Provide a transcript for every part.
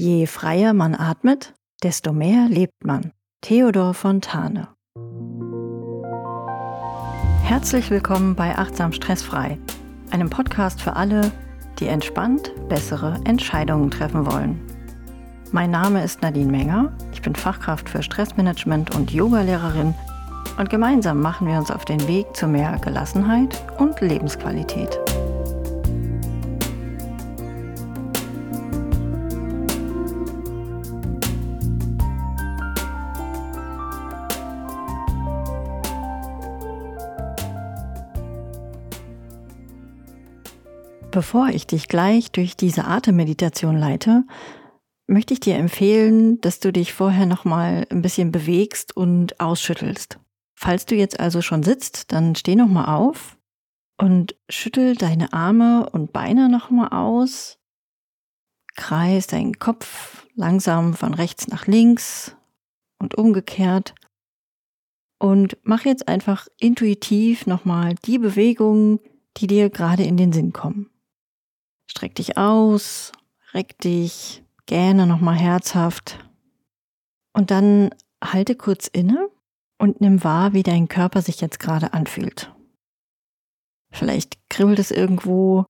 Je freier man atmet, desto mehr lebt man. Theodor Fontane. Herzlich willkommen bei Achtsam Stressfrei, einem Podcast für alle, die entspannt bessere Entscheidungen treffen wollen. Mein Name ist Nadine Menger, ich bin Fachkraft für Stressmanagement und Yogalehrerin und gemeinsam machen wir uns auf den Weg zu mehr Gelassenheit und Lebensqualität. Bevor ich dich gleich durch diese Atemmeditation leite, möchte ich dir empfehlen, dass du dich vorher nochmal ein bisschen bewegst und ausschüttelst. Falls du jetzt also schon sitzt, dann steh nochmal auf und schüttel deine Arme und Beine nochmal aus. Kreis deinen Kopf langsam von rechts nach links und umgekehrt. Und mach jetzt einfach intuitiv nochmal die Bewegungen, die dir gerade in den Sinn kommen. Streck dich aus, reck dich, gähne nochmal herzhaft. Und dann halte kurz inne und nimm wahr, wie dein Körper sich jetzt gerade anfühlt. Vielleicht kribbelt es irgendwo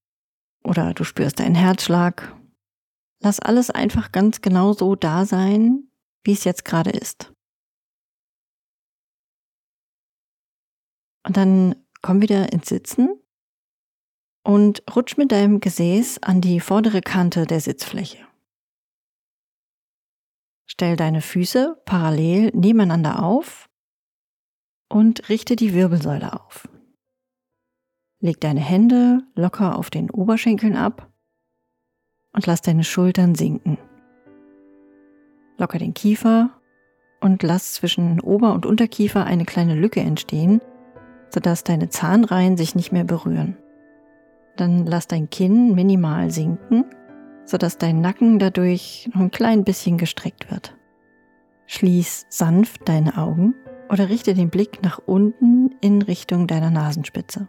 oder du spürst deinen Herzschlag. Lass alles einfach ganz genau so da sein, wie es jetzt gerade ist. Und dann komm wieder ins Sitzen und rutsch mit deinem Gesäß an die vordere Kante der Sitzfläche. Stell deine Füße parallel nebeneinander auf und richte die Wirbelsäule auf. Leg deine Hände locker auf den Oberschenkeln ab und lass deine Schultern sinken. Locker den Kiefer und lass zwischen Ober- und Unterkiefer eine kleine Lücke entstehen, sodass deine Zahnreihen sich nicht mehr berühren. Dann lass dein Kinn minimal sinken, sodass dein Nacken dadurch noch ein klein bisschen gestreckt wird. Schließ sanft deine Augen oder richte den Blick nach unten in Richtung deiner Nasenspitze.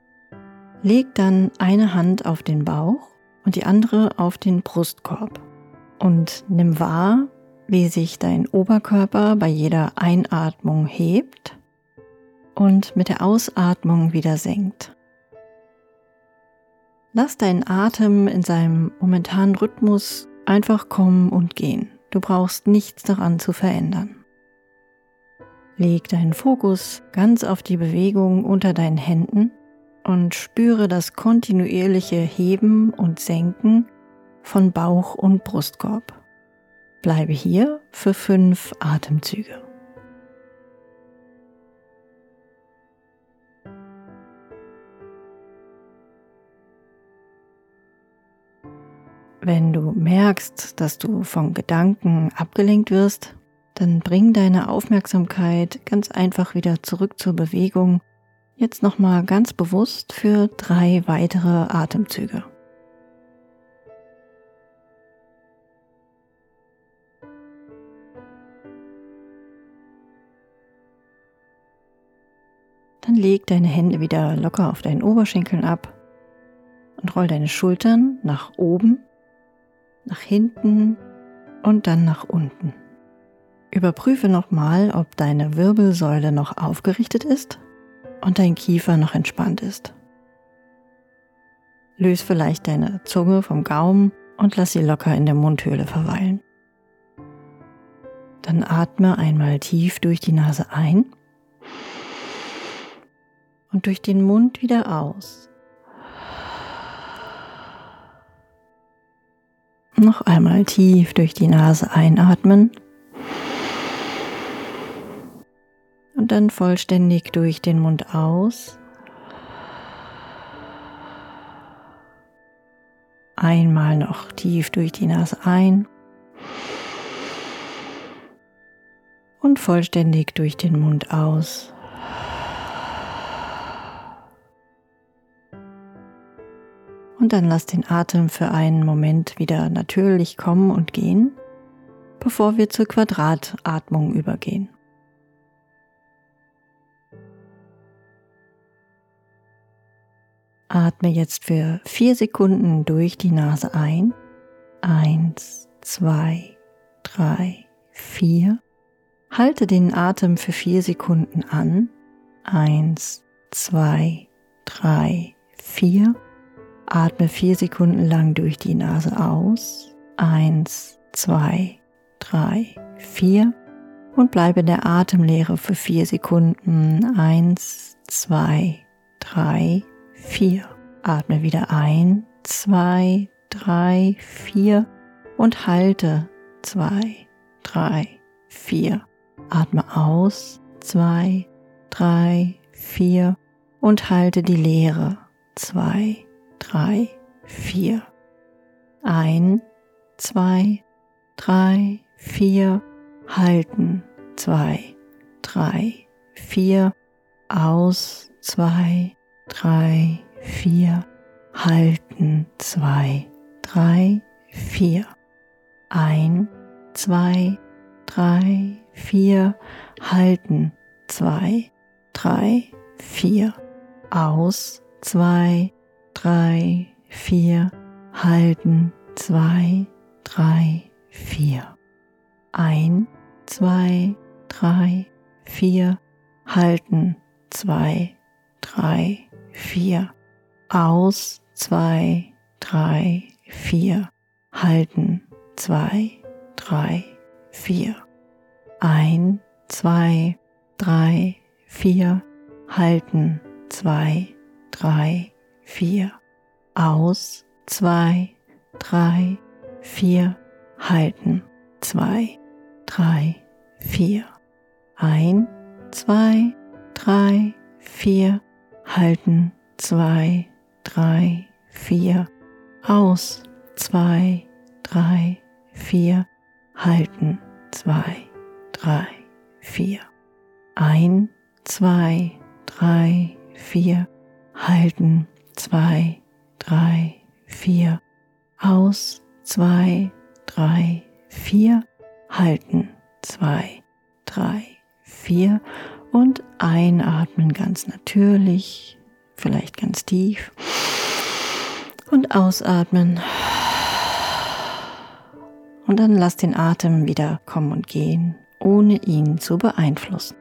Leg dann eine Hand auf den Bauch und die andere auf den Brustkorb und nimm wahr, wie sich dein Oberkörper bei jeder Einatmung hebt und mit der Ausatmung wieder senkt. Lass deinen Atem in seinem momentanen Rhythmus einfach kommen und gehen. Du brauchst nichts daran zu verändern. Leg deinen Fokus ganz auf die Bewegung unter deinen Händen und spüre das kontinuierliche Heben und Senken von Bauch und Brustkorb. Bleibe hier für fünf Atemzüge. Wenn du merkst, dass du von Gedanken abgelenkt wirst, dann bring deine Aufmerksamkeit ganz einfach wieder zurück zur Bewegung. Jetzt nochmal ganz bewusst für drei weitere Atemzüge. Dann leg deine Hände wieder locker auf deinen Oberschenkeln ab und roll deine Schultern nach oben nach hinten und dann nach unten. Überprüfe nochmal, ob deine Wirbelsäule noch aufgerichtet ist und dein Kiefer noch entspannt ist. Löse vielleicht deine Zunge vom Gaumen und lass sie locker in der Mundhöhle verweilen. Dann atme einmal tief durch die Nase ein und durch den Mund wieder aus. Noch einmal tief durch die Nase einatmen. Und dann vollständig durch den Mund aus. Einmal noch tief durch die Nase ein. Und vollständig durch den Mund aus. Und dann lass den Atem für einen Moment wieder natürlich kommen und gehen, bevor wir zur Quadratatmung übergehen. Atme jetzt für vier Sekunden durch die Nase ein. Eins, zwei, drei, vier. Halte den Atem für vier Sekunden an. Eins, zwei, drei, vier. Atme vier Sekunden lang durch die Nase aus. Eins, zwei, drei, vier. Und bleibe in der Atemlehre für vier Sekunden. Eins, zwei, drei, vier. Atme wieder ein, zwei, drei, vier und halte zwei, drei, vier. Atme aus, zwei, drei, vier und halte die Leere, zwei, drei, vier. Ein, zwei, drei, vier, halten, zwei, drei, vier, aus, zwei, drei, vier, halten, zwei, drei, vier. Ein, zwei, drei, vier, halten, zwei, drei, vier. Aus, zwei, drei, vier, halten, zwei, drei, vier. Ein, zwei, drei, vier, halten, zwei, drei, vier. Aus, zwei, drei, vier. Halten, zwei, drei, vier. Ein, zwei, drei, vier. Halten, zwei, drei, vier. Aus, zwei, drei, vier. Halten, zwei, drei, vier. Ein, zwei, drei, vier. Halten, zwei, drei, vier. Aus, zwei, drei, vier. Halten, zwei, drei, vier. Ein, zwei, drei, vier. Halten, zwei, drei, vier. Aus, zwei, drei, vier. Halten, zwei, drei, vier. Und einatmen ganz natürlich, vielleicht ganz tief. Und ausatmen. Und dann lass den Atem wieder kommen und gehen, ohne ihn zu beeinflussen.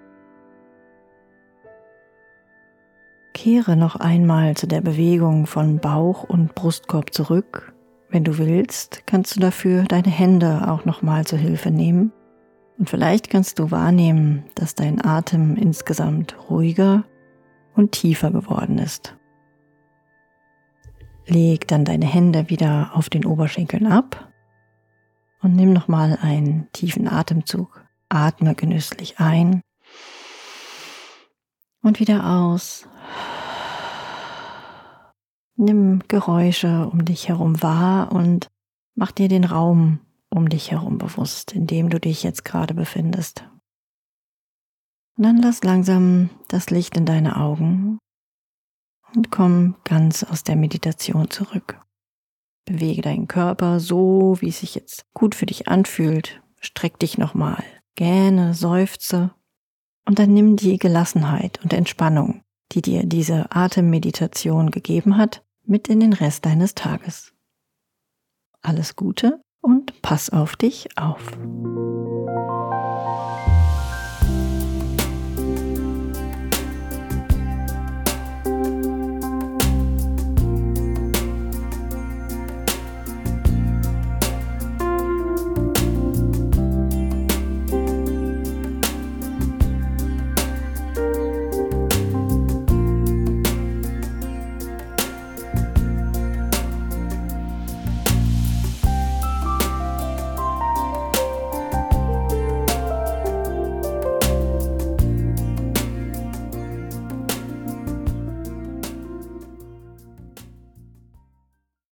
Kehre noch einmal zu der Bewegung von Bauch und Brustkorb zurück. Wenn du willst, kannst du dafür deine Hände auch noch mal zur Hilfe nehmen. Und vielleicht kannst du wahrnehmen, dass dein Atem insgesamt ruhiger und tiefer geworden ist. Leg dann deine Hände wieder auf den Oberschenkeln ab und nimm nochmal einen tiefen Atemzug. Atme genüsslich ein und wieder aus. Nimm Geräusche um dich herum wahr und mach dir den Raum um dich herum bewusst, in dem du dich jetzt gerade befindest. Und dann lass langsam das Licht in deine Augen und komm ganz aus der Meditation zurück. Bewege deinen Körper so, wie es sich jetzt gut für dich anfühlt. Streck dich nochmal, gähne, seufze und dann nimm die Gelassenheit und Entspannung, die dir diese Atemmeditation gegeben hat, mit in den Rest deines Tages. Alles Gute und pass auf dich auf.